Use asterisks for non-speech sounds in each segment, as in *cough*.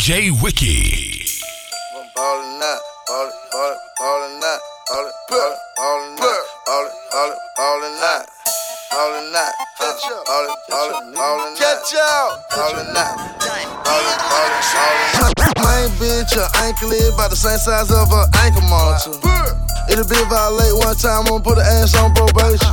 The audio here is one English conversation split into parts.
DJ Wiki. Ballin' up, ballin', ballin', ballin' up, ballin', ballin', ballin' up, ballin', ballin', ballin' up. Ballin' up, ballin', ballin', ballin' up. Catch out, ballin' up, ballin', ballin', ballin' up. Main bitch, a ankle is about the same size of a ankle monitor. It'll be violate one time, I'ma put her ass on probation.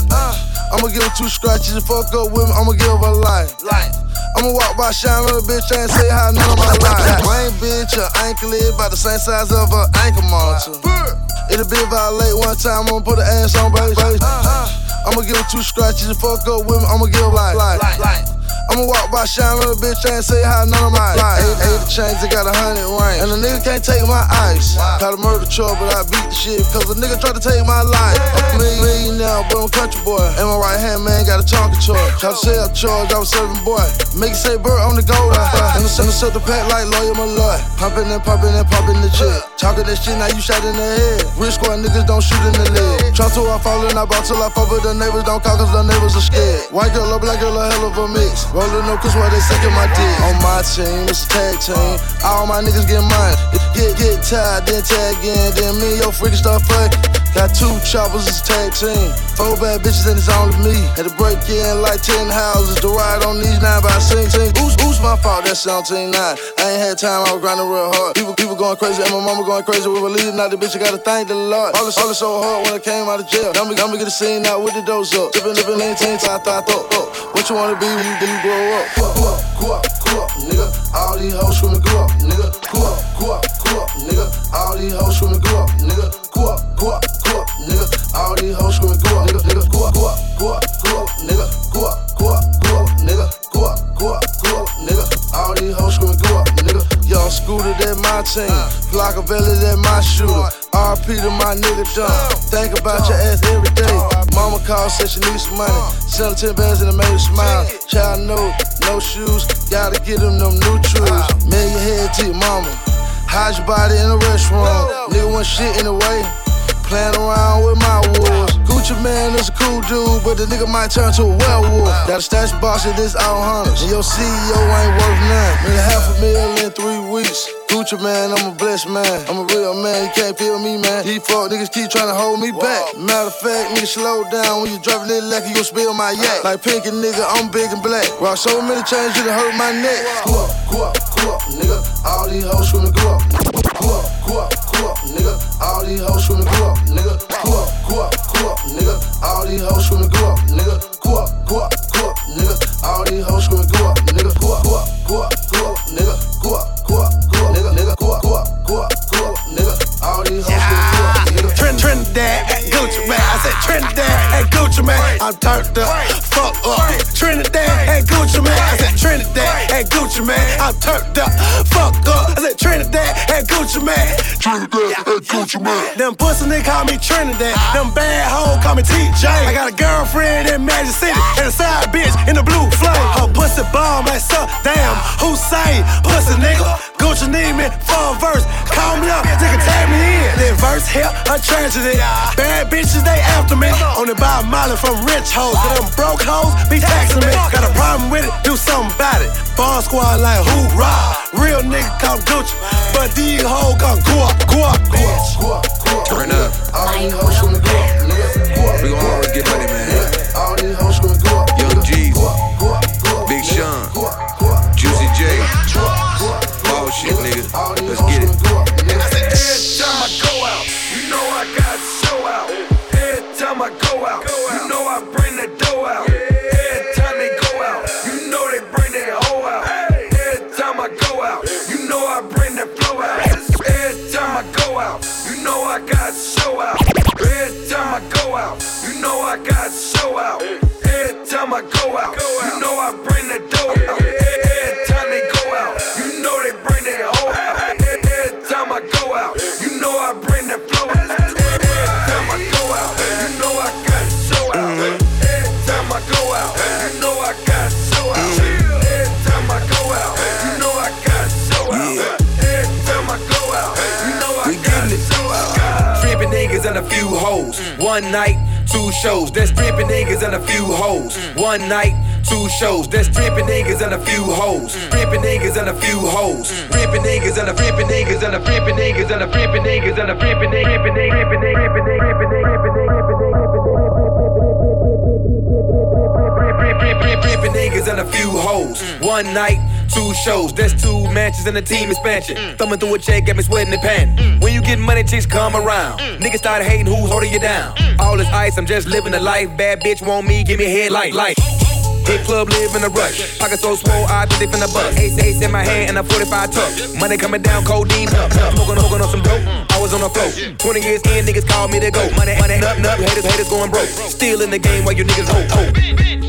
I'ma give her two scratches and fuck up with me, I'ma give her life. I'ma walk by shine on the bitch and say hi none of my life. *laughs* Main bitch, her ankle is about the same size of a ankle monitor. *laughs* It'll be violate one time, I'ma put her ass on probation. I'ma give her two scratches and fuck up with me, I'ma give her life. I'ma walk by shine the bitch and say hi none of my life. Eight, eight chains, I got a hundred rings. And a nigga can't take my ice. Caught a murder truck, but I beat the shit. Cause a nigga tried to take my life. I'm a now, but I'm country boy. And my right hand man got a Tonka charge. Tried to sell charge, I was serving boy. Make it say bird on the gold. And the center set the pack like lawyer my lord. Pumping and pumping and pumping the jet. Talking that shit, now you shot in the head. Rich squad niggas don't shoot in the leg. Try to I fall and I bought till I fall, but the neighbors don't call cause the neighbors are scared. White girl, a black girl, a hell of a mix. Rolling up cause why they sucking my dick. On my team, it's a tag team. All my niggas get mine. Get, get tired, then tag in. Then me and your freaking start fucking. Got two choppers, it's a tag team. Four bad bitches and it's only me. Had to break in like 10 houses to ride on these 9 by 16. Who's, who's my fault? That's 17 9. I ain't had time, I was grinding real hard. People, people going crazy, and my mama going crazy with believe Now the bitch, I gotta thank the Lord. All this, all this so hard when I came out of jail. Now me, now me get a scene out with the doors up. Tipping, lean, team, I thought, thought, thought. What you wanna be when you, when grow up? Grow up, grow up, grow up, nigga. All these hoes screaming, grow up, nigga. Grow up, grow up, grow up, nigga. All these hoes screaming, grow up, nigga. Grow up, grow up, grow up, nigga. All these hoes screaming, grow up, nigga. Grow up, grow up, grow up, nigga. Scooter, that my team. Flockavelli, that my shooter. RP to my nigga John. Think about your ass every day. Mama called, said she need some money. Sell 10 bands and it made her smile. Child no, no shoes. Gotta get them them new trues. Million head to your mama. Hide your body in the restroom. Nigga want shit in the way. Playing around with my wolves. Gucci Mane is a cool dude, but the nigga might turn to a werewolf. Got a stash box of this out hunters. And your CEO ain't worth none. Made half a million in three weeks. Gucci Mane, I'm a blessed man. I'm a real man, you can't feel me, man. These fuck niggas keep trying to hold me back. Matter of fact, nigga, slow down. When you driving this lecky, you gon' spill my yak. Like pinky nigga, I'm big and black. Rock so many chains, you done hurt my neck. Go up, go up, go up, nigga. All these hoes screaming, go up. Go up, go up, go up, nigga. All these hoes screaming, go up, nigga. Go up, go up, go up, nigga. All these hoes screaming, go up, nigga. Go up, go up, go up, nigga. All these hoes screaming, go up, nigga. Go up, go up, go up, nigga. Go up, go up, go up, nigga, nigga. Go up, up, go up, Gucci Mane. I said Trinidad at Gucci Mane. I'm turned up, fuck up. Trinidad at Gucci Mane. I said Trinidad at Gucci Mane. I'm turned up, fuck up. I said Trinidad at Gucci Mane. Trinidad at Gucci Mane. Them pussy niggas call me Trinidad. Them bad hoes call me TJ. I got a girlfriend in Magic City and a side bitch in the blue flame. Her pussy bomb like suck. Damn, Hussein, pussy nigga. Gucci need me for a verse. Call me up, can tag me in. Then verse here, a tragedy. Bad bitches, they after me. Only buy a molly from rich hoes. But them broke hoes be taxing me. Got a problem with it, do something about it. Ball squad like hoorah. Real nigga come Gucci, but these hoes come go up, go up, bitch. Go up, go up, Turn up. All these hoes screaming, go up, nigga. We gon' always get money, man. All these hoes screaming, go up, Young nigga. G's, Big. Sean, Go up, go Juicy J, go up, go up, go ball up, shit, nigga. Let's get it. I got show out. Every time I go out, you know I got show out. Every time I go out, you know I bring the dough out. And a few hoes. One night, two shows. That's stripping niggas and a few hoes. One night, two shows. There's dripping niggas and a few hoes. Dripping niggas and a few hoes. Dripping niggas and a dripping niggas and a dripping niggas and a dripping niggas and a dripping. Dripping niggas, dripping niggas, dripping niggas, dripping niggas, dripping niggas. Dripping niggas and a few hoes. One night, two shows. that's two matches and a team expansion. Thumbing through a check, got me sweating and panting. When you get money, chicks come around. Niggas start hating who's holding you down. All this ice, I'm just living the life. Bad bitch want me, give me a head like light. Hit club, live in a rush. Pocket so swole, I think they finna bust. Ace, ace in my hand and a 45 tuck. Money coming down, codeine up. Smoking, smoking on some dope. I was on the float. 20 years in, niggas call me to go. Money, money, nut, nut. Haters, haters going broke. Still in the game while you niggas hope, hope.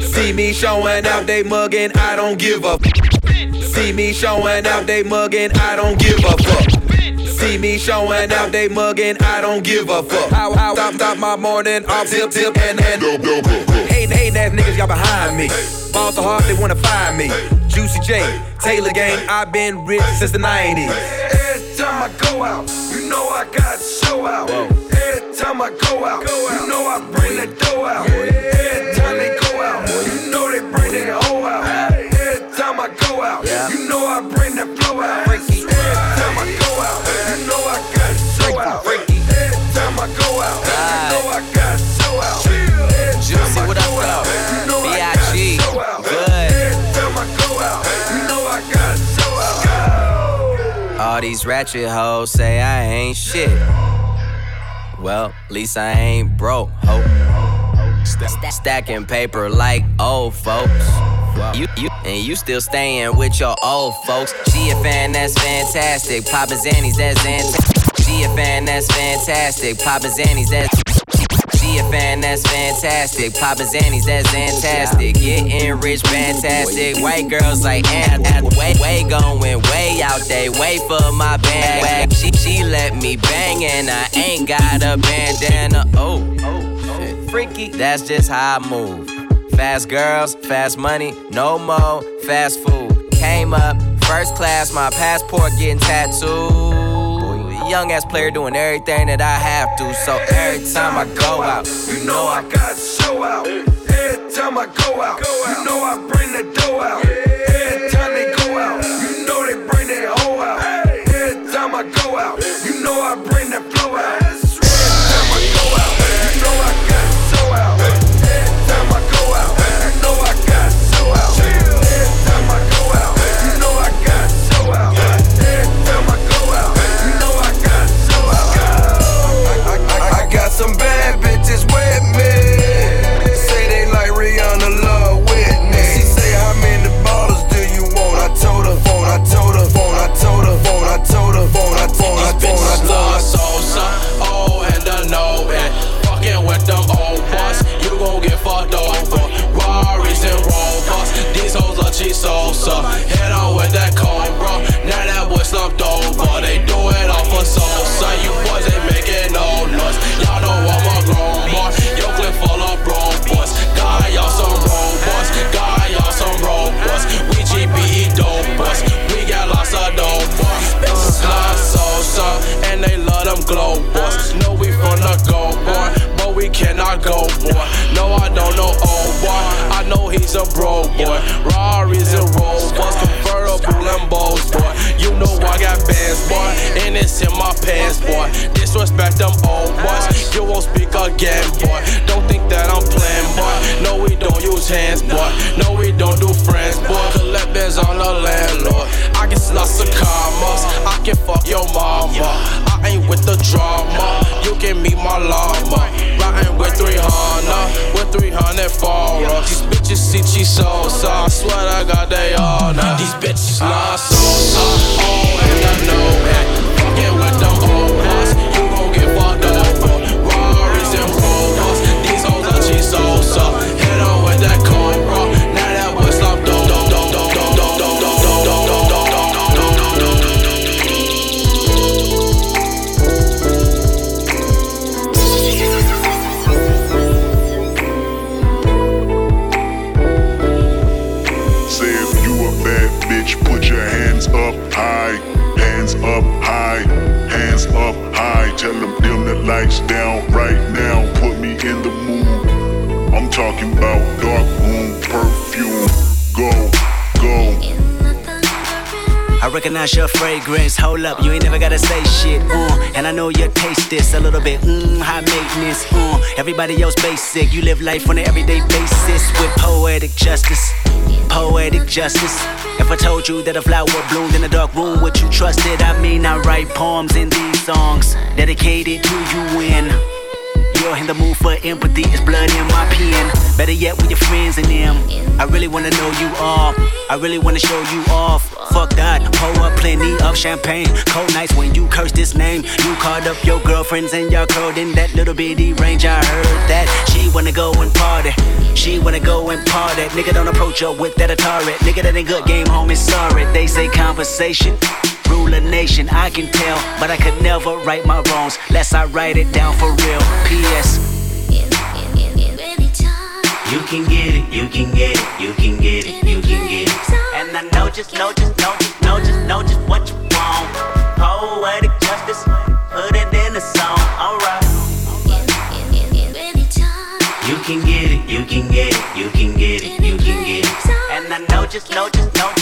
See me showing out, they mugging, I don't give up. See me showing out, they mugging, I don't give a fuck. See me showing out, they mugging, I don't give a fuck. How, how, stop, stop my morning off, tip, tip, and, and. Hating, hating ass niggas, y'all behind me. Ball so hard, they wanna find me. Juicy J, Taylor Gang, I've been rich since the 90s. Every time I go out, you know I got show out. Every time I go out, you know I bring the dough out. Every time they go out, you know they bring their hoe out. Every time I go out, you know I bring the flow out. Every time I go out, know I got show out. Every time I go out, you know I got show out. Juicy, what up, go out, though? you know I got to out. good. Every time I go out, you know I got to show out. All these ratchet hoes say I ain't shit. Well, at least I ain't broke, ho. St- stacking paper like old folks. You, you, and you still staying with your old folks. She a fan, that's fantastic. Papa Zannies, that's fantastic. She a fan, that's fantastic. Papa Zannies, that's. She a fan, that's fantastic. Papa Zannies, that's fantastic. Getting rich, fantastic. White girls like and, way, way going way out they wait for my band. She, she let me bang and I ain't got a bandana. Oh, shit. freaky. That's just how I move. Fast girls, fast money, no more fast food. Came up first class, my passport getting tattooed. Young ass player doing everything that I have to. So every time I go out, You know I got show out. Every time I go out, you know I bring the dough out. Every time they go out, you know they bring their hoe out. Every time I go out, you know I bring the flow out. Every time I go out, you know I got show out. Your fragrance. Hold up, you ain't never gotta say shit. Uh, and I know you taste this a little bit. Mmm, high maintenance. Uh, everybody else basic. You live life on an everyday basis with poetic justice. Poetic justice. If I told you that a flower bloomed in a dark room, would you trust it? I mean, I write poems in these songs dedicated to you when you're in the mood for empathy. It's blood in my pen. Better yet, with your friends and them. I really wanna know you all. I really wanna show you off. Fuck that, pour up plenty of champagne. Cold nights when you curse this name. You called up your girlfriends and y'all curled in that little bitty range. I heard that she wanna go and party. She wanna go and party. Nigga, don't approach her with that Atari. Nigga, that ain't good game, homie. Sorry. They say conversation rule a nation, I can tell, but I could never right my wrongs, lest I write it down for real. P.S. You can get it, you can get it, you can get it, you can get it. Just, know just, know just, know just, know just what you want. Poetic justice, put it in a song, alright. You can get it, you can get it, you can get it, you can get it. And I know just, know just, know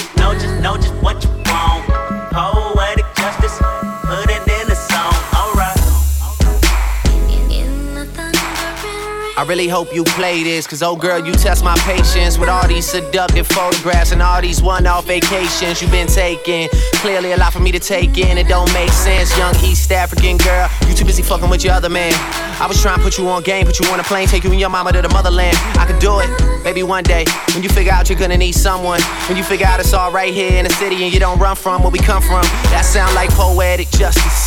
really hope you play this, cause oh girl, you test my patience with all these seductive photographs and all these one off vacations you've been taking. Clearly, a lot for me to take in, it don't make sense. Young East African girl, you too busy fucking with your other man. I was trying to put you on game, put you on a plane, take you and your mama to the motherland. I could do it, maybe one day. When you figure out you're gonna need someone, when you figure out it's all right here in the city and you don't run from where we come from, that sound like poetic justice.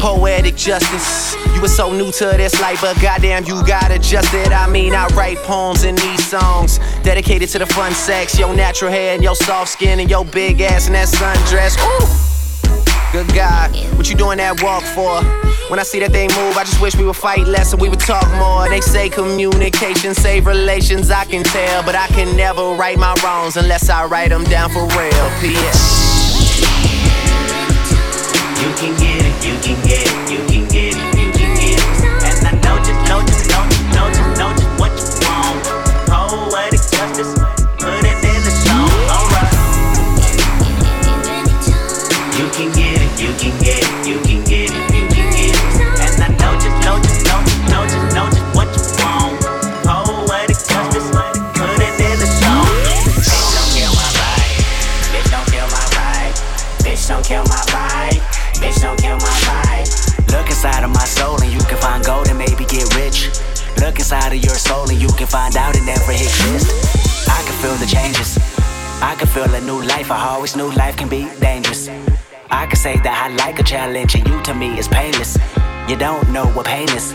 Poetic justice. You were so new to this life, but goddamn, you got adjusted. I mean, I write poems in these songs dedicated to the fun sex, your natural hair and your soft skin and your big ass and that sundress. Ooh, good God, what you doing that walk for? When I see that they move, I just wish we would fight less and we would talk more. They say communication save relations, I can tell, but I can never right my wrongs unless I write them down for real. P.S. You can get it, you can get it, you can get it, you can get it. And I know just, know just, know just, know just, know just what you want. Poetic justice, put it in the song, alright. You can get it, you can get it, you can get it, you can get it. And I know just, know just, know just, know just, find gold and maybe get rich. Look inside of your soul and you can find out it never exists. I can feel the changes. I can feel a new life. I always knew life can be dangerous. I can say that I like a challenge and you to me is painless. You don't know what pain is.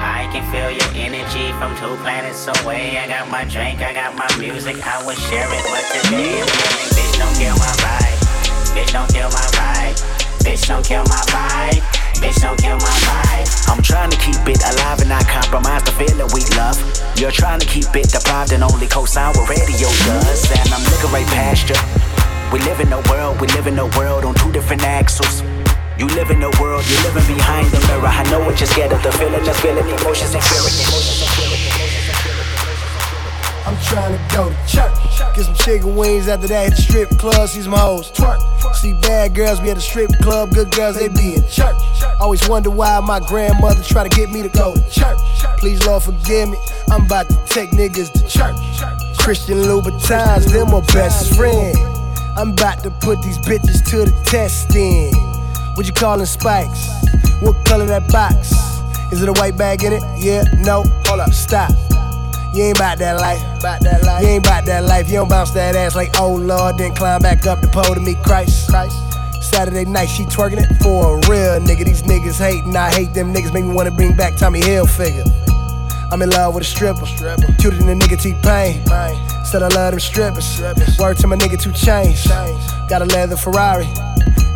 I can feel your energy from two planets away. I got my drink, I got my music, I will share it. But today I'm feeling, bitch, don't kill my vibe. Bitch, don't kill my vibe. Bitch, don't kill my vibe. Bitch, don't kill my vibe. I'm trying to keep it alive and not compromise the feeling we love. You're trying to keep it deprived and only co-sign what radio does. And I'm looking right past you. We live in a world, we live in a world on two different axles. You live in a world, you're living behind the mirror. I know what you're scared of, the feeling, just feeling emotions and I'm trying to go to church. Get some chicken wings after that, hit the strip club, see some hoes twerk. See bad girls be at the strip club, good girls they be in church. Always wonder why my grandmother try to get me to go to church. Please Lord forgive me, I'm about to take niggas to church. Christian Louboutins, them my best friend. I'm about to put these bitches to the test then. What you callin' spikes? What color that box? Is it a white bag in it? Yeah, no. Hold up, stop. You ain't about that life. About that life. You ain't about that life. You don't bounce that ass like oh lord, then climb back up the pole to meet Christ. Christ. Saturday night, she twerking it for a real nigga. These niggas hating, I hate them niggas. Make me wanna bring back Tommy Hilfiger. I'm in love with a stripper. stripper. Cuter than a nigga T-Pain. Said I love them strippers. strippers. Word to my nigga 2 Chainz. Got a leather Ferrari.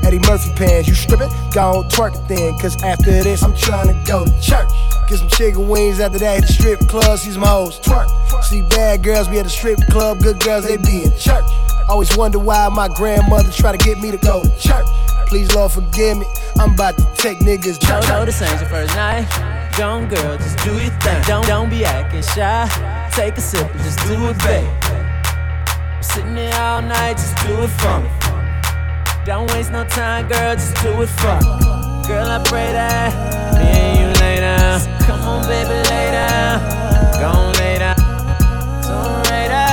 Eddie Murphy pants. You stripping? Go on twerk it then. Cause after this, I'm trying to go to church. Get some chicken wings after that, hit the strip club, see some hoes twerk. See bad girls be at the strip club, good girls, they be in church. Always wonder why my grandmother try to get me to go to church. Please, Lord, forgive me. I'm about to take niggas to church. No, this ain't your first night. Don't, girl, just do your thing. Don't, don't be acting shy. Take a sip and just do it, babe. I'm sitting here all night, just do it for me. Don't waste no time, girl, just do it for. Girl, I pray that me and you lay down. Come on, baby, lay down. Go on, lay down. Sooner or later,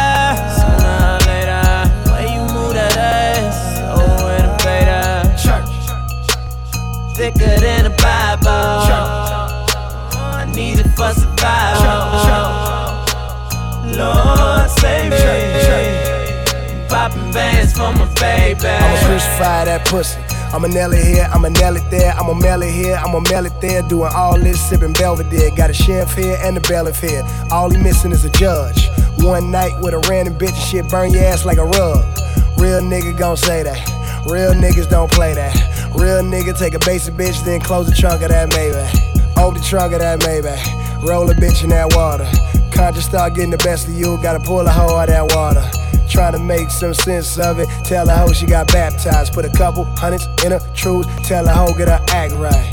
sooner or later. Way you move that ass, oh, with a beta. Church. Thicker than a Bible. Church. I need it for survival. Church, Lord, save me. Bands for my baby. I'ma crucify that pussy. I'ma nail it here, I'ma nail it there, I'ma mail it here, I'ma mail it there. Doing all this, sipping Belvedere. Got a chef here and a bailiff here. All he missing is a judge. One night with a random bitch and shit burn your ass like a rug. Real nigga gon' say that. Real niggas don't play that. Real nigga take a basic bitch, then close the trunk of that Maybach. Open the trunk of that Maybach. Roll a bitch in that water. Conscious start getting the best of you, gotta pull a hoe out that water. Trying to make some sense of it. Tell a hoe she got baptized. Put a couple hundreds in her truth. Tell a hoe get her act right.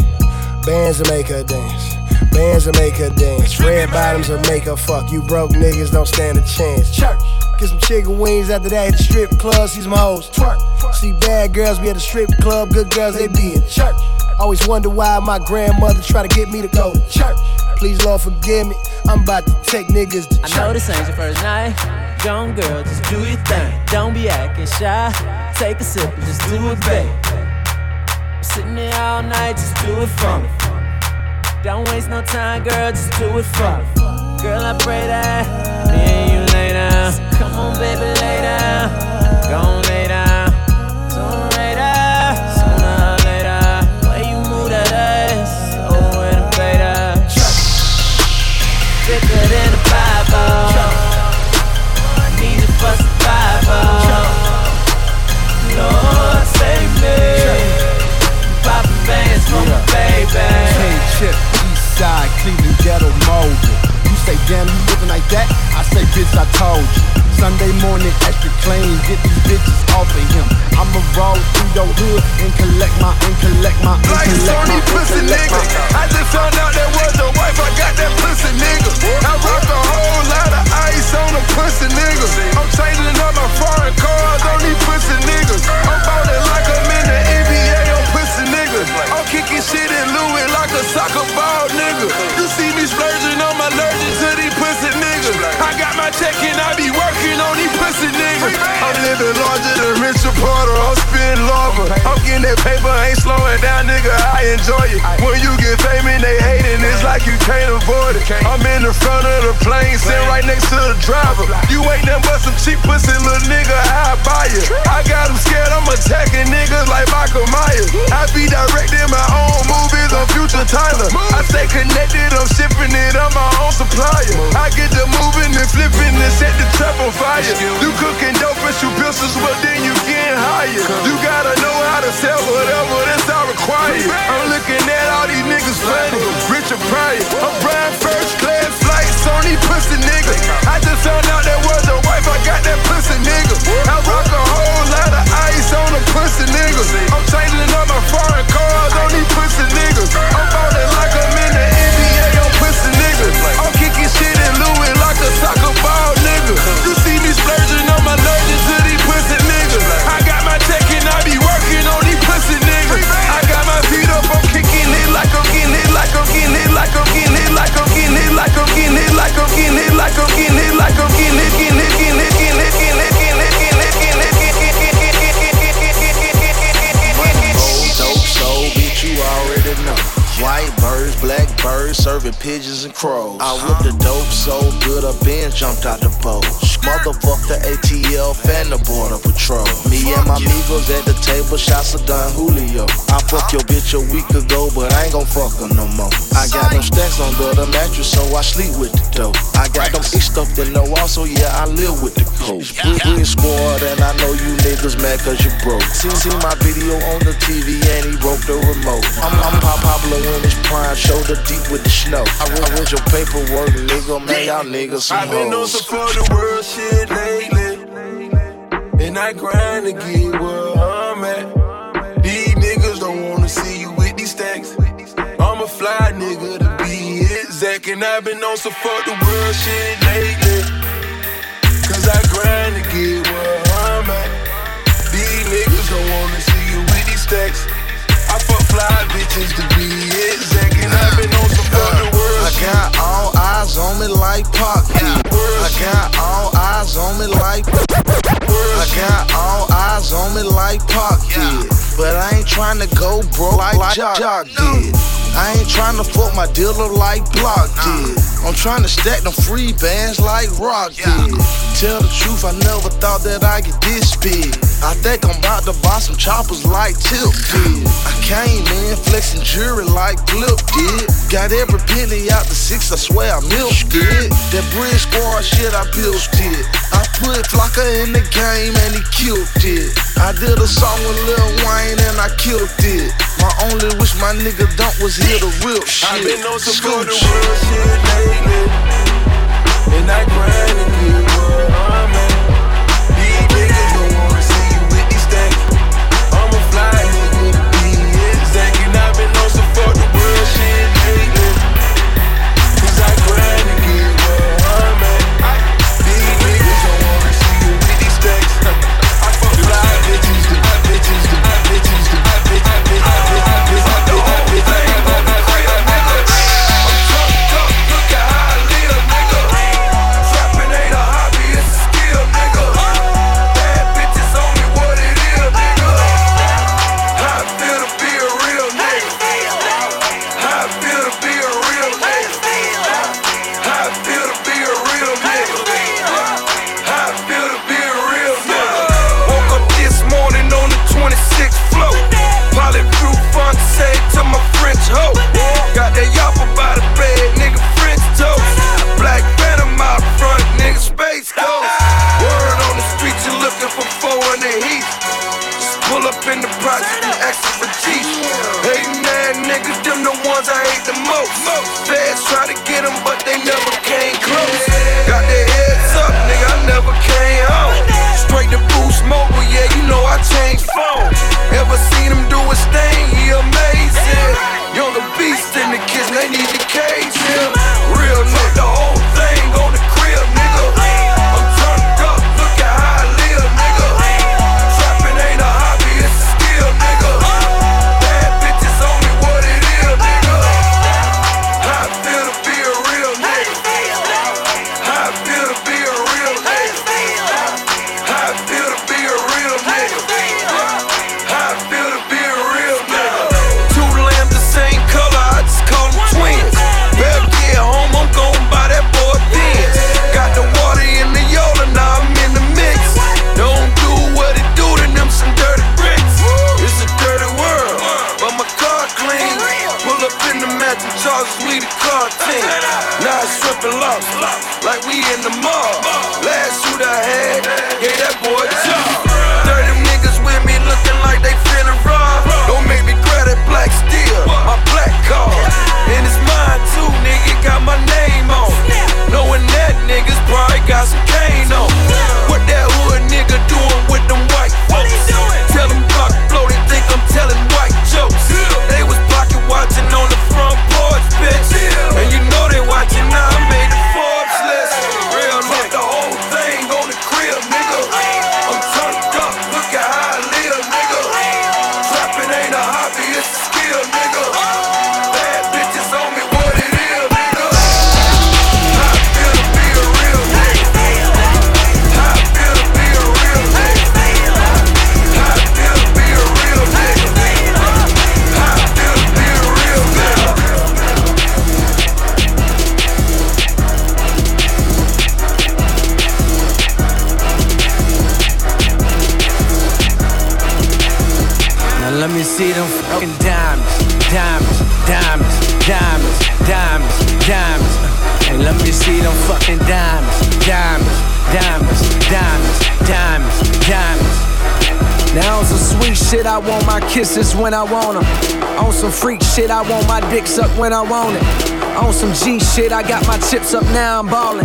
Bands will make her dance. Bands will make her dance. Red bottoms will make her fuck. You broke niggas don't stand a chance. Church. Get some chicken wings after that. Hit the strip club. See some hoes twerk. See bad girls be at the strip club. Good girls they be in church. Always wonder why my grandmother try to get me to go to church. Please, Lord, forgive me. I'm about to take niggas to church. I know this ain't your first night. Young girl, just do your thing. Don't be acting shy. Take a sip and just do it, babe. Sitting here all night, just do it for me. Don't waste no time, girl, just do it for me. Girl, I pray that me and you lay down. Come on, baby, lay down. Go lay down. My baby. K-Chip, East Side, Cleveland Ghetto Mobile. You say, damn, you living like that? I say, bitch, I told you. Sunday morning, extra clean, get these bitches off of him. I'ma roll through your hood and collect my, and collect my, and Like collect my, Sony and pussy collect nigga. my. I just found out that was your wife. I got that pussy nigga. I rock a whole lot of ice on a pussy nigga. I'm changing up my foreign cars on these pussy niggas. I'm ballin' like I'm in the NBA on pussy niggas. I'm kicking shit in Louis like a soccer ball nigga. You see me splurging on my allergic to these pussy niggas. I got my check and I be working on these pussy niggas. I'm living larger than Richard Porter. I'm spitting lava. I'm getting that paper, ain't slowing down, nigga. I enjoy it. When you get famous, they hating, it's like you can't avoid it. I'm in the front of the plane, sitting right next to the driver. You ain't nothing but some cheap pussy, little nigga. I buy you. I got 'em scared, I'm attacking niggas like Michael Myers. I be directing my own movies, I'm future Tyler. I stay connected, I'm shipping it, I'm my own supplier. I get the moving and flipping and set the trap on fire. You cooking dope and shoot pistols, but then you getting higher. You gotta know how to sell whatever that's all required. I'm looking at all these niggas funny, Richard Pryor. I'm Brian first class flights on these pussy niggas. I just found out that was your wife, I got that pussy nigga. I rock a whole lot of ice on a pussy nigga. I'm changing up my foreign cars on these pussy niggas. I'm ballin' like I'm in the NBA on pussy niggas. I'm pigeons and crows. I whipped the dope so good, I been jumped out the boat. Motherfuck the ATL and the border patrol. Me and my amigos at the table, shots of Don Julio. I fuck your bitch a week ago, but I ain't gon' fuck her no more. I got them stacks under the mattress, so I sleep with the dope. I got them itch stuff that know so yeah, I live with the coke. Big squad, and I know you niggas mad cause you broke. See, see my video on the TV, and he broke the remote. I'm, I'm pop popular when it's prime, shoulder deep with the snow. I read your paperwork, nigga, man, y'all niggas some I've been on some for the world shit lately, and I grind to get where I'm at. These niggas don't wanna see you with these stacks. I'm a fly nigga to be exact. And I've been on some fuck the world shit lately. Cause I grind to get where I'm at. These niggas don't wanna see you with these stacks. I fuck fly bitches to be exact. On me like Pac. I got all eyes on me like. I got all eyes on me like Pac did. But I ain't trying to go broke like Jock Jock did. I ain't trying to fuck my dealer like Block did. I'm trying to stack them free bands like Rock did. Tell the truth, I never thought that I get this big. I think I'm about to buy some choppers like Tip did. I came in flexing jewelry like Flip did. Got every penny out the six, I swear I milked it. That bridge squad shit, I built it. I put Flocka in the game and he killed it. I did a song with Lil Wayne and I killed it. My only wish my nigga dump was here to real shit. I've been on some Scooch. world shit lately. And I grind to get where I'm at. See them fucking diamonds, diamonds, diamonds, diamonds, diamonds, diamonds. And let me see them fucking diamonds, diamonds, diamonds, diamonds, diamonds, diamonds. Now on some sweet shit, I want my kisses when I want them. On some freak shit, I want my dick up when I want it. On some G shit, I got my chips up, now I'm ballin'.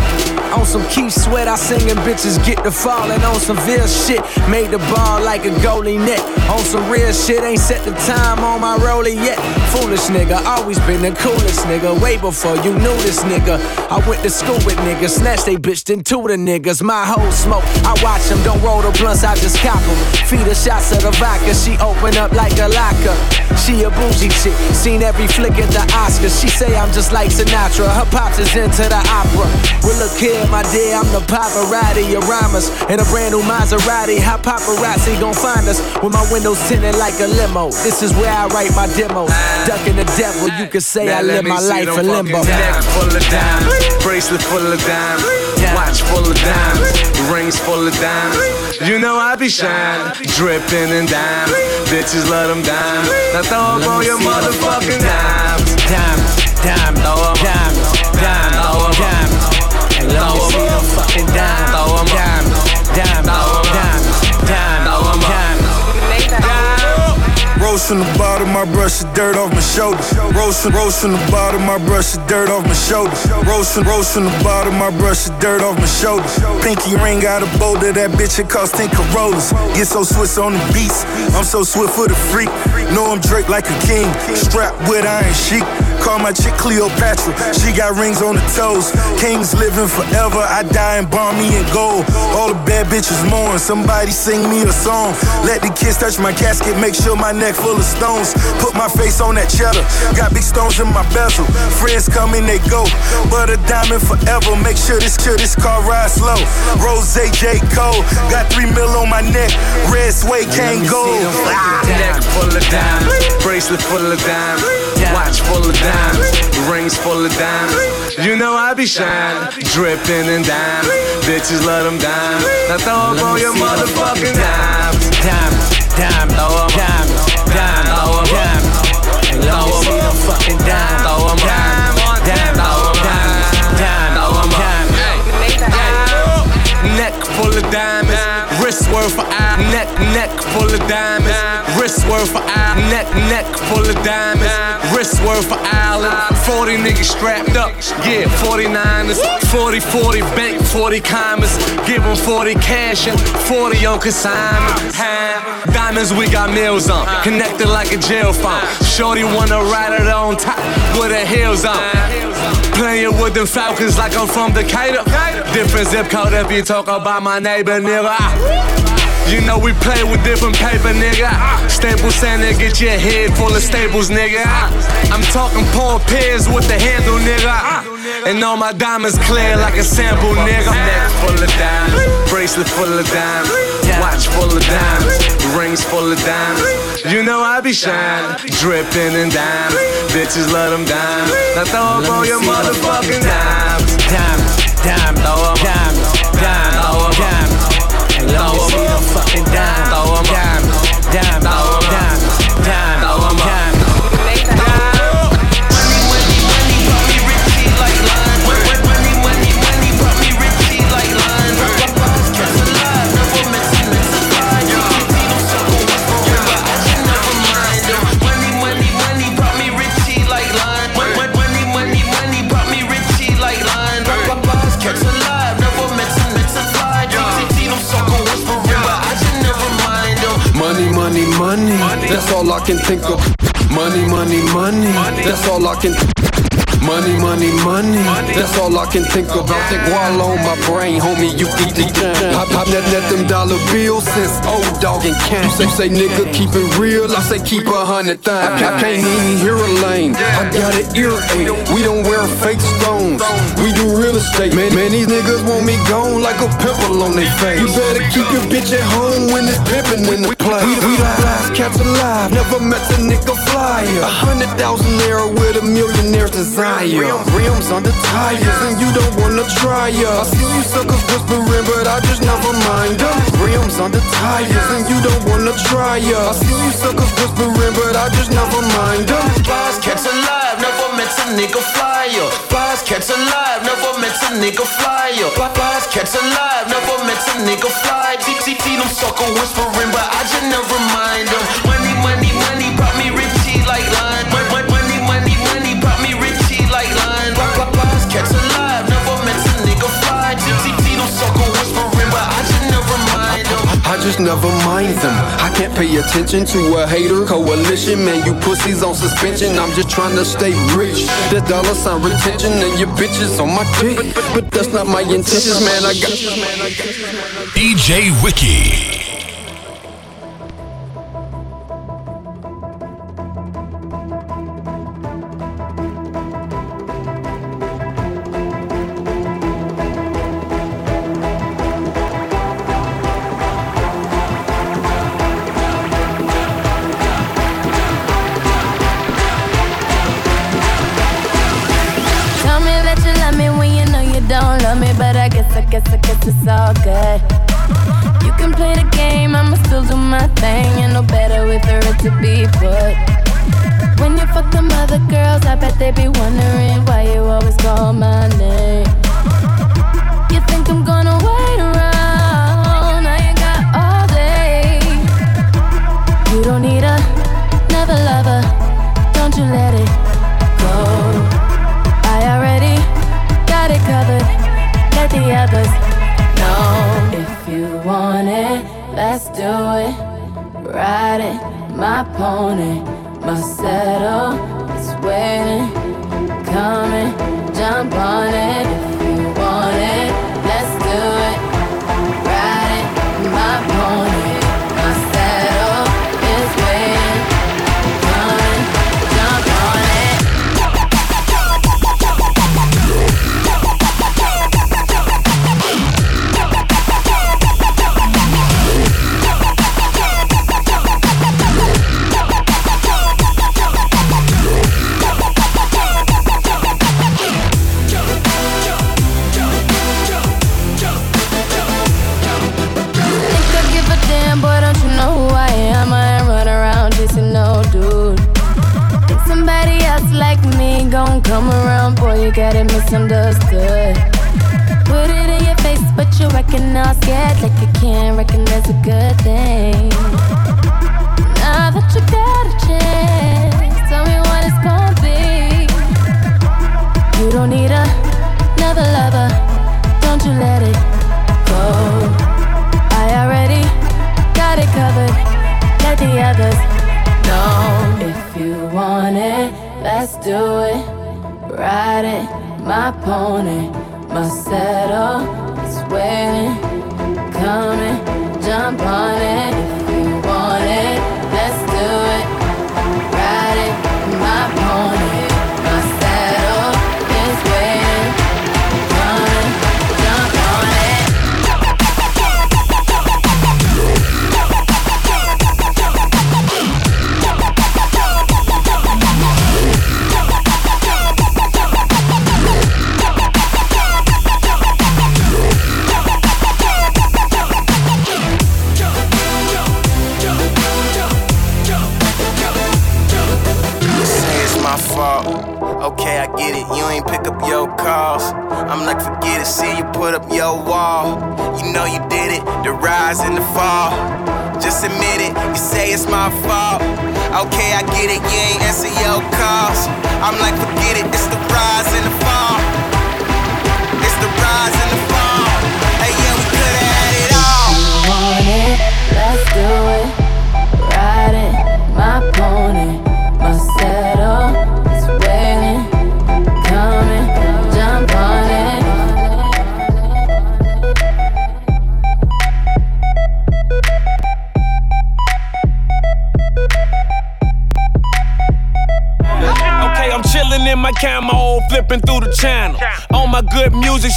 On some key Sweat, I singin' bitches get to fallin'. On some real shit, made the ball like a goalie net. On some real shit, ain't set the time on my roller yet. Foolish nigga, always been the coolest nigga. Way before you knew this nigga. I went to school with niggas, snatched they bitch into the niggas. My whole smoke, I watch them, don't roll the blunts, I just cop them. Feed her shots of the vodka, she open up like a locker. She a bougie chick, seen every flick at the Oscars. She say I'm just like Sinatra, her pops is into the opera. Well, look here, my dear, I'm the paparazzi of rhymers. In a brand new Maserati, how paparazzi gon' find us? With my windows tinted like a limo. This is where I write my demos. Ducking the devil, you could say Now I live my life in limbo. Neck full of diamonds, bracelet full of diamonds, watch full of diamonds, rings full of diamonds. You know I be shine, dripping in diamonds. Bitches love them diamonds. Now throw up on your motherfucking diamonds. Diamonds, diamonds, Rose from the bottom, I brush the dirt off my shoulders. Rose from, rose from the bottom, I brush the dirt off my shoulders. Rose from, rose from the bottom, I brush the dirt off my shoulders. Pinky ring got a boulder, that bitch it cost 10 Corollas. Get so Swiss on the beats, I'm so swift for the freak. Know I'm Drake like a king, strapped with iron chic. Call my chick Cleopatra, she got rings on the toes. Kings living forever, I die and bomb me in gold. All the bad bitches mourn, somebody sing me a song. Let the kids touch my casket, make sure my neck full of stones. Put my face on that cheddar, got big stones in my bezel. Friends come and they go, but a diamond forever. Make sure this, sure this car ride slow. Rose J. Cole, got three mil on my neck. Red suede can't go. Ah. Neck full of diamonds, bracelet full of diamonds, watch full of diamonds, rings full of diamonds. You know I be shine, dripping in diamonds. Bitches love them diamonds. Now throw up on your motherfucking diamonds. Diamonds, diamonds, diamonds, diamonds, diamonds. And let me see them fucking diamonds, diamonds, diamonds, diamonds, diamonds, diamonds. Neck full of diamonds, wrist worth for eye. Neck, neck full of diamonds, wrist worth for eye. Neck, neck full of diamonds, wrist worth for island. 40 niggas strapped up, yeah, 49ers. 40, 40 bank, 40 commas. Give 'em 40 cash and 40 on consignment. Diamonds, we got meals on, connected like a jail phone. Shorty wanna ride it on top with her heels on. Playing with them falcons like I'm from Decatur. Different zip code if you talk about my neighbor, nigga. You know we play with different paper, nigga. Staples Center, get your head full of staples, nigga. I'm talking Paul Pierce with the handle, nigga. And all my diamonds clear like a sample, nigga. Neck full of diamonds, bracelet full of diamonds, watch full of diamonds, rings full of diamonds. You know I be shine, dripping in diamonds. Bitches love them diamonds. Now throw up on your motherfucking diamonds. Diamonds, diamonds, diamonds, diamonds, I can think of. Money, money, money, that's all I can. Think Money, money, money, that's all I can think about. That wallow on my brain, homie, you eat the I pop net net them dollar bills since old dog and can. You say, nigga, keep it real, I say keep a hundred. I, I can't even hear a lane, I got an earache. We don't wear fake stones, we do real estate. Man, man, these niggas gone like a pimple on their face. You better keep your bitch at home when it's pimpin' in the place. We, we the blast cats alive, never met a nigga flyer. A hundred thousand era with a millionaire's desire. Rims, on the tires, and you don't wanna try ya. I see you suckers whispering, but I just never mind them. Rims on the tires, and you don't wanna try ya. I see you suckers whispering, but I just never mind them. Blast cats alive, never met a nigga flyer. Blast cats alive, never met a nigga flyer. Blast cats alive alive. Never meant to nigga fly. Dixie feed him, sucker whispering, but I just never mind them. When just never mind them. I can't pay attention to a hater coalition. Man, you pussies on suspension. I'm just trying to stay rich. The dollar sign retention and your bitches on my dick. But, that's not my intentions, man. I got. DJ Wiki.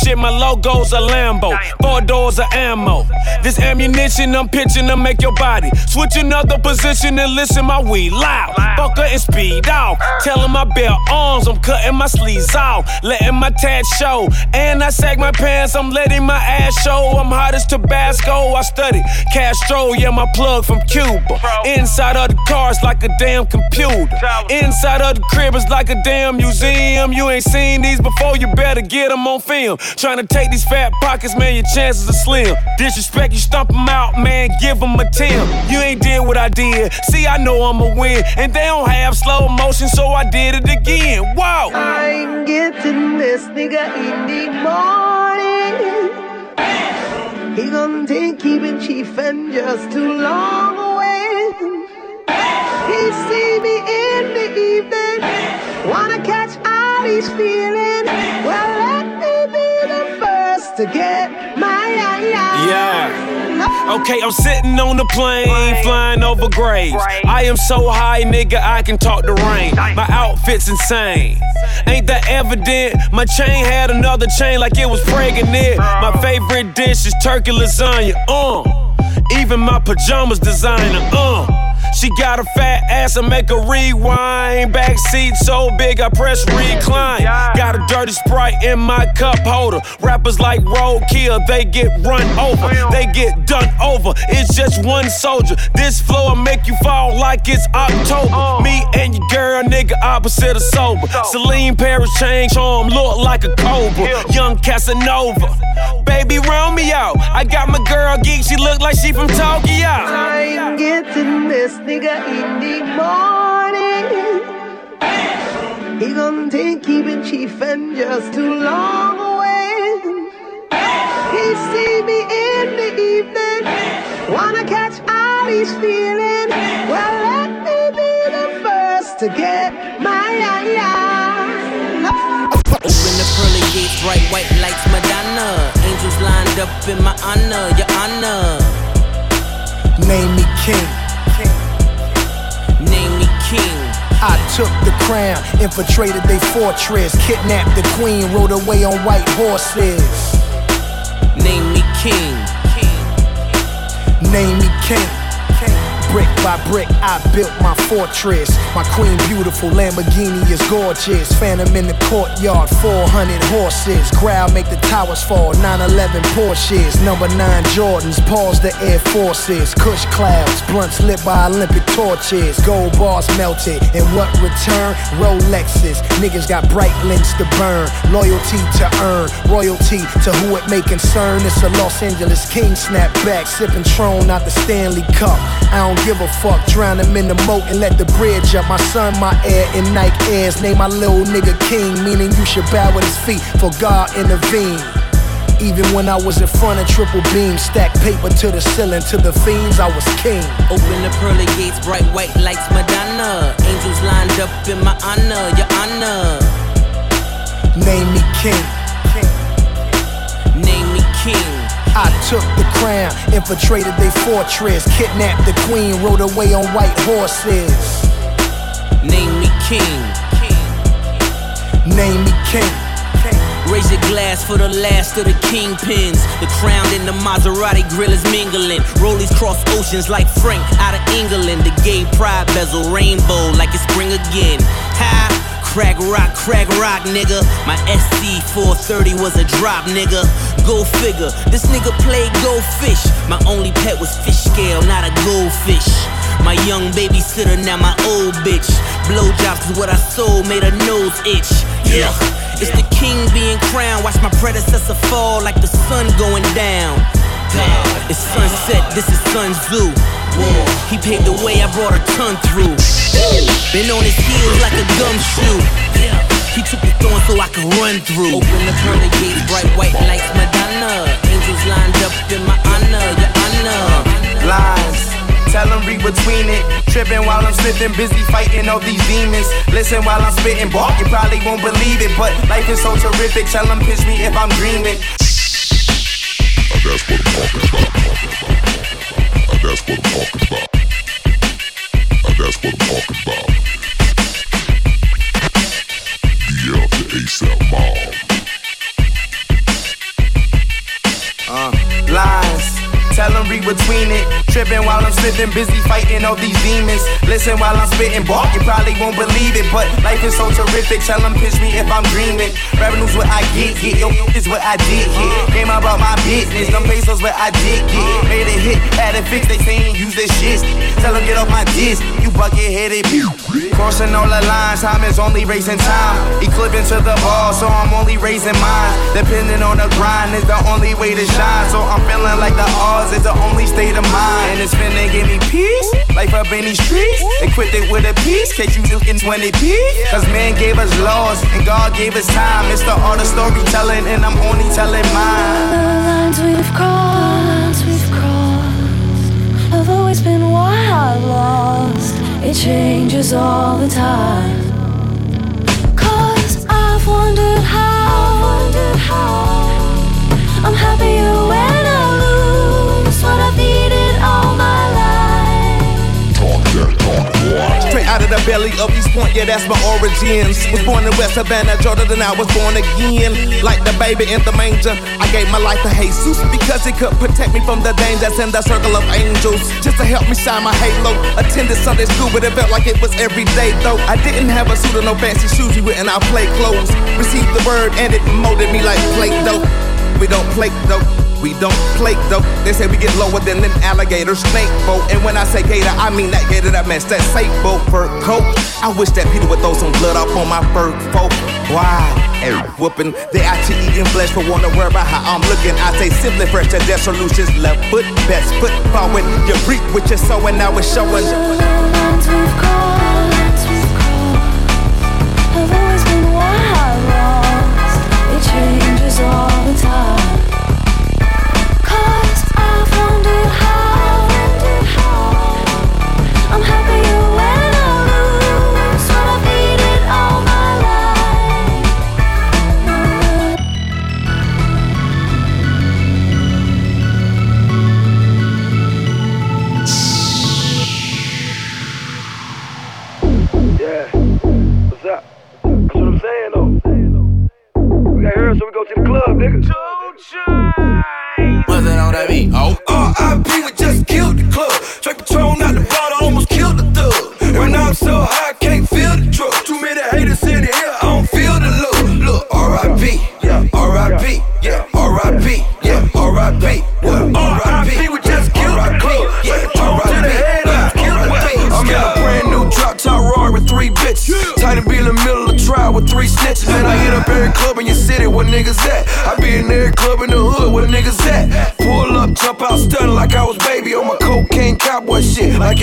Shit, my logo's a Lambo. Four doors of ammo. This ammunition I'm pitching to make your body switch another position and listen my weed loud. Fucker and speed off. Tell my bear arms, I'm cutting my sleeves off. Letting my tats show. And I sag my pants, I'm letting my ass show. I'm hot as Tabasco. I study Castro, yeah, my plug from Cuba. Inside of the cars like a damn computer. Inside of the crib is like a damn museum. You ain't seen these before, you better get them on film. Trying to take these fat pockets, man, your chances are slim. Disrespect, you stomp them out, man, give them a 10. You ain't did what I did. See, I know I'ma win. And they don't have slow motion, so I did it again. Whoa! I'm getting this nigga in the morning. He gon' take keeping chief and just too long away. He see me in the evening, wanna catch all he's feeling. Well, let me be the first to get my Yeah. Okay, I'm sitting on the plane, flying over graves. I am so high, nigga, I can talk the rain. My outfit's insane. Ain't that evident? My chain had another chain like it was pregnant. My favorite dish is turkey lasagna. Uh. Even my pajamas designer. Uh. She got a fat ass and make a rewind. Back seat so big I press recline. Got a dirty sprite in my cup holder. Rappers like roadkill, they get run over. They get done over. It's just one soldier. This flow will make you fall like it's October. Me and your girl, nigga, opposite of sober. Celine Paris change charm, look like a cobra. Young Casanova. Baby, roll me out. I got my girl geek, she look like she from Tokyo. I'm getting this nigga in the morning. He gon' take keeping chief and just too long away. He see me in the evening, wanna catch all he's feeling. Well, let me be the first to get my eye. Open the pearly gates, bright white lights, Madonna. Angels lined up in my honor, your honor. Name me king. King. I took the crown, infiltrated their fortress, kidnapped the queen, rode away on white horses. Name me king. Name me king. Brick by brick, I built my fortress. My queen beautiful, Lamborghini is gorgeous. Phantom in the courtyard, 400 horses. Growl make the towers fall, 911 Porsches. Number 9 Jordans, pause the Air Forces. Kush clouds, blunts lit by Olympic torches. Gold bars melted, and what return? Rolexes. Niggas got bright links to burn. Loyalty to earn, royalty to who it may concern. It's a Los Angeles King snap back, sipping Tron out the Stanley Cup. I don't give a fuck, drown him in the moat and let the bridge up. My son, my heir in Nike Airs. Name my little nigga king, meaning you should bow at his feet for God intervene. Even when I was in front of triple beam, stack paper to the ceiling, to the fiends, I was king. Open the pearly gates, bright white lights, Madonna. Angels lined up in my honor, your honor. Name me king. Name me king. I took the crown, infiltrated their fortress, kidnapped the queen, rode away on white horses. Name me king. Name me king. Raise your glass for the last of the kingpins. The crown and the Maserati grill is mingling. Rollies cross oceans like Frank out of England. The gay pride bezel rainbow like it's spring again. Ha! Crack rock, crack rock, nigga. My SC 430 was a drop, nigga. Go figure, this nigga played go fish. My only pet was fish scale, not a goldfish. My young babysitter, now my old bitch. Blowjobs is what I sold, made her nose itch. Yeah, it's the king being crowned. Watch my predecessor fall like the sun going down. It's sunset, this is Sun Tzu. He paved the way, I brought a ton through. Been on his heels like a gumshoe. Run through. Open the pearly gates, bright white lights, Madonna. Angels lined up in my honor, your honor. Lies. Tell them read between it. Tripping while I'm slipping, busy fighting all these demons. Listen while I'm spitting, boy, you probably won't believe it. But life is so terrific. Tell them pitch me if I'm dreaming. That's what I'm talking about. That's what I'm talking about. Between it. Tripping while I'm slipping, busy fighting all these demons. Listen while I'm spitting, bark, you probably won't believe it. But life is so terrific, tell them pitch me if I'm dreaming. Revenue's what I get, get your *laughs* is what I did get. Came about my business, them pesos what I did get. Made it hit, had it fixed, they saying use this shit. Tell them get off my disc, you bucket headed. Crossing all the lines, time is only racing time. Eclipsing to the ball, so I'm only raising mine. Depending on the grind is the only way to shine. So I'm feeling like the odds is the only state of mind. And give me peace, life up in these streets. Equipped it with a piece, case you looking 20 P. Cause man gave us laws and God gave us time. It's the art of storytelling, and I'm only telling mine. The lines we've crossed, we've crossed, have always been why I lost. It changes all the time. Cause I've wondered how, wondered how. Of East Point, yeah, that's my origins. Was born in West Savannah, Georgia, then I was born again. Like the baby in the manger, I gave my life to Jesus because he could protect me from the dangers in the circle of angels. Just to help me shine my halo. Attended Sunday school, but it felt like it was every day though. I didn't have a suit or no fancy shoes, we went and I play clothes. Received the word and it molded me like plate dough. We don't play dough. We don't play though. They say we get lower than an alligator snake boat. And when I say gator, I mean that gator that match that safe boat fur coat. I wish that Peter would throw some blood off on my fur coat. Why? And whooping the IT eating flesh for wanna worry about how I'm looking. I say simply fresh to death solutions. Left foot, best foot forward. You reap what you're sowing, now it's showing. Have always been lost. It changes all the time. Go to the club, nigga. What's it on that beat? Oh. R.I.P.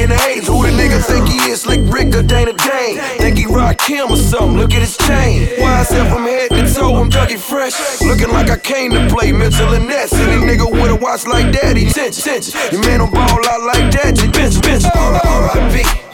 in the who the nigga think he is? Slick Rick or Dana Dane? Think he rock him or something? Look at his chain. YSL from head to toe, I'm Dougie Fresh. Looking like I came to play Mitchell and. Any nigga with a watch like that, he. Your man don't ball out like that, you bitch, bitch. R.I.P. R.I.P.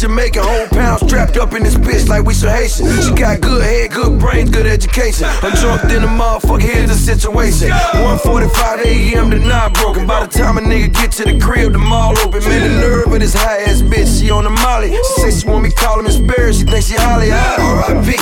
Jamaican. Whole pound strapped up in this bitch like we some Haitian. She got good head, good brains, good education. I'm drunk in the motherfucker, here's the situation. 1:45 a.m. to 9 broken. By the time a nigga get to the crib, the mall open. Man, the nerve of this high ass bitch, she on the molly. She say she want me call him Miss Barry, she thinks she holly. R.I.P.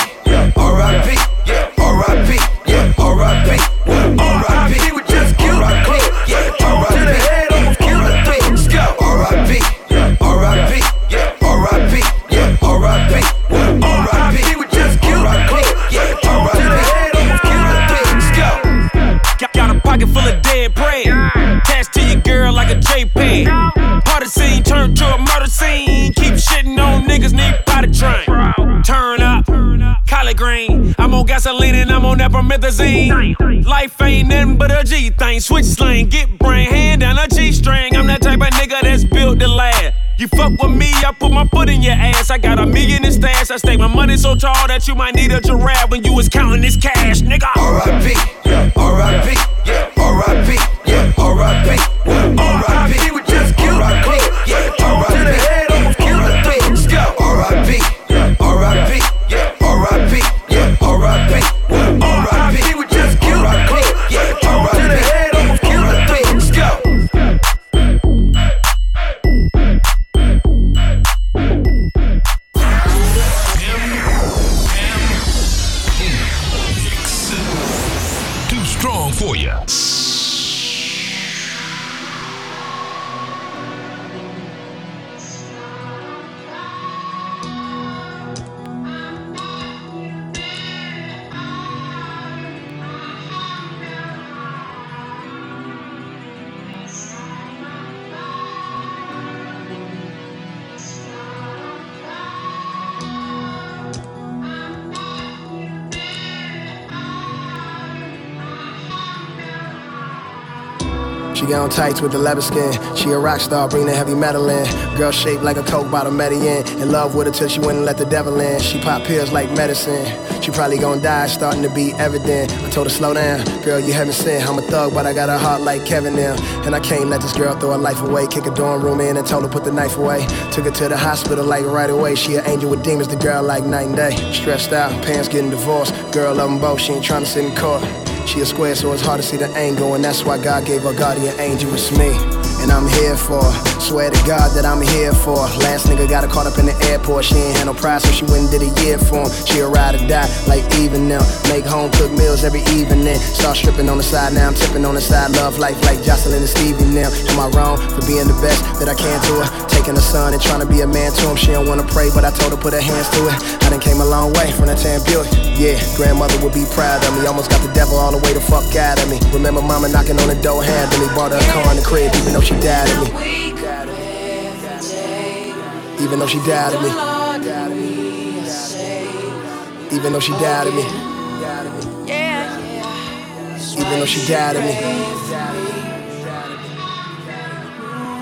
promethazine. Life ain't nothing but a G thing. Switch slang, get brain, hand down a G string. I'm that type of nigga that's built to last. You fuck with me, I put my foot in your ass. I got a million in stash. I stake my money so tall that you might need a giraffe when you was counting this cash, nigga. R.I.P. R.I.P. She got on tights with the leather skin. She a rock star, bring the heavy metal in. Girl shaped like a coke bottle, Medellin. In love with her till she went and let the devil in. She pop pills like medicine. She probably gonna die, starting to be evident. I told her slow down, girl, you haven't sinned. I'm a thug, but I got a heart like Kevin now. And I can't let this girl throw her life away. Kick a dorm room in and told her put the knife away. Took her to the hospital like right away. She an angel with demons, the girl like night and day. Stressed out, parents getting divorced. Girl love them both, she ain't trying to sit in court. She a square, so it's hard to see the angle, and that's why God gave her guardian angel. It's me, and I'm here for. her. Swear to God that I'm here for. Last nigga got her caught up in the airport. She ain't had no pride, so she went and did a year for him. She a ride or die, like even now. Make home cook meals every evening. Start stripping on the side, now I'm tipping on the side. Love life like Joseline and Stevie now. Am I wrong for being the best that I can to her? Taking her son and trying to be a man to him. She don't wanna pray, but I told her put her hands to it. I done came a long way from that tan Buick. Yeah, grandmother would be proud of me. Almost got the devil all the way the fuck out of me. Remember mama knocking on the door handle me. Bought her a car in the crib, even though she died me. Even though she doubted me. Even though she doubted me. Even though she doubted me.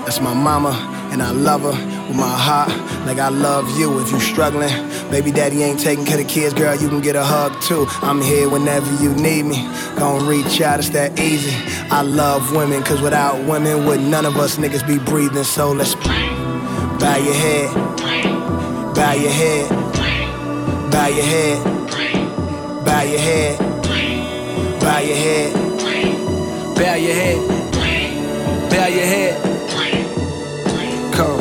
That's my mama, and I love her with my heart, like I love you. If you struggling, baby daddy ain't taking care of kids, girl, you can get a hug too. I'm here whenever you need me. Gonna reach out, it's that easy. I love women, cause without women, would none of us niggas be breathing. So let's bow your head, bow your head, bow your head, bow your head, bow your head, Bow your head. Bow your head. Come.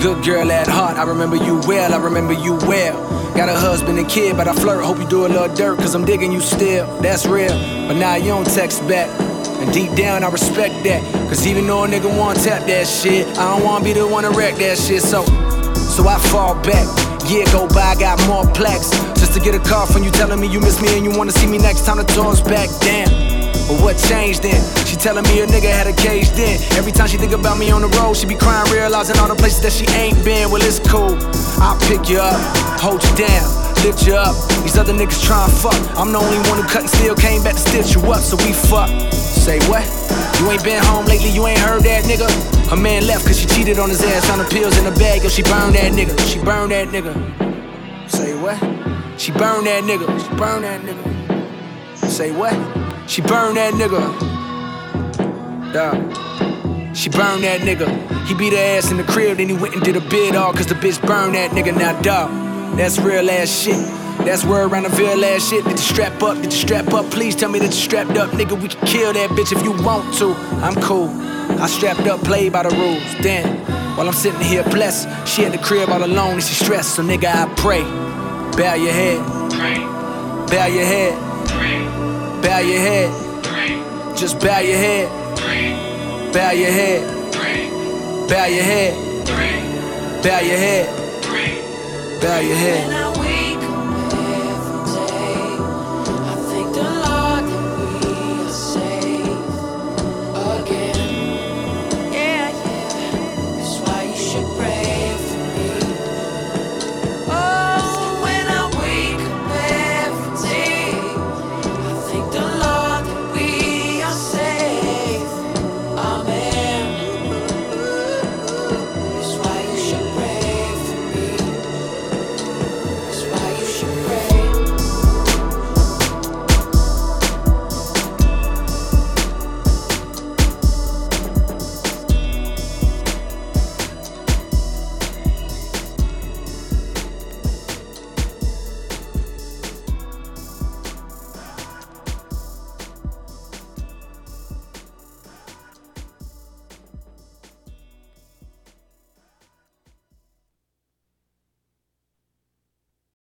Good girl at heart, I remember you well, I remember you well. Got a husband and kid, but I flirt, hope you do a little dirt, cause I'm digging you still, that's real. But now you don't text back. And deep down, I respect that. Cause even though a nigga wanna tap that shit, I don't wanna be the one to wreck that shit. So, so I fall back. Year go by, I got more plaques. Just to get a call from you telling me you miss me and you wanna see me next time the tour's back. Damn. But what changed then? She telling me a nigga had a caged in. Every time she think about me on the road, she be crying, realizing all the places that she ain't been. Well, it's cool. I'll pick you up, hold you down, lift you up. These other niggas trying fuck. I'm the only one who cut and still came back to stitch you up, so we fuck. Say what? You ain't been home lately, you ain't heard that nigga? Her man left cause she cheated on his ass on the pills in the bag. Yo, she burned that nigga. She burned that nigga. Say what? She burned that nigga. She burned that nigga. Say what? She burned that nigga. Dog. She burned that nigga. He beat her ass in the crib, then he went and did a bid all cause the bitch burned that nigga. Now, dog. That's real ass shit. That's word around the Ville ass shit. Did you strap up? Did you strap up? Please tell me that you strapped up, nigga. We can kill that bitch if you want to. I'm cool. I strapped up, played by the rules. Then, while I'm sitting here blessed, she at the crib all alone and she stressed. So, nigga, I pray. Bow your head. Pray. Bow your head. Pray. Bow your head. Pray. Just bow your head. Pray. Bow your head. Pray. Bow your head. Pray. Bow your head. Bow your head.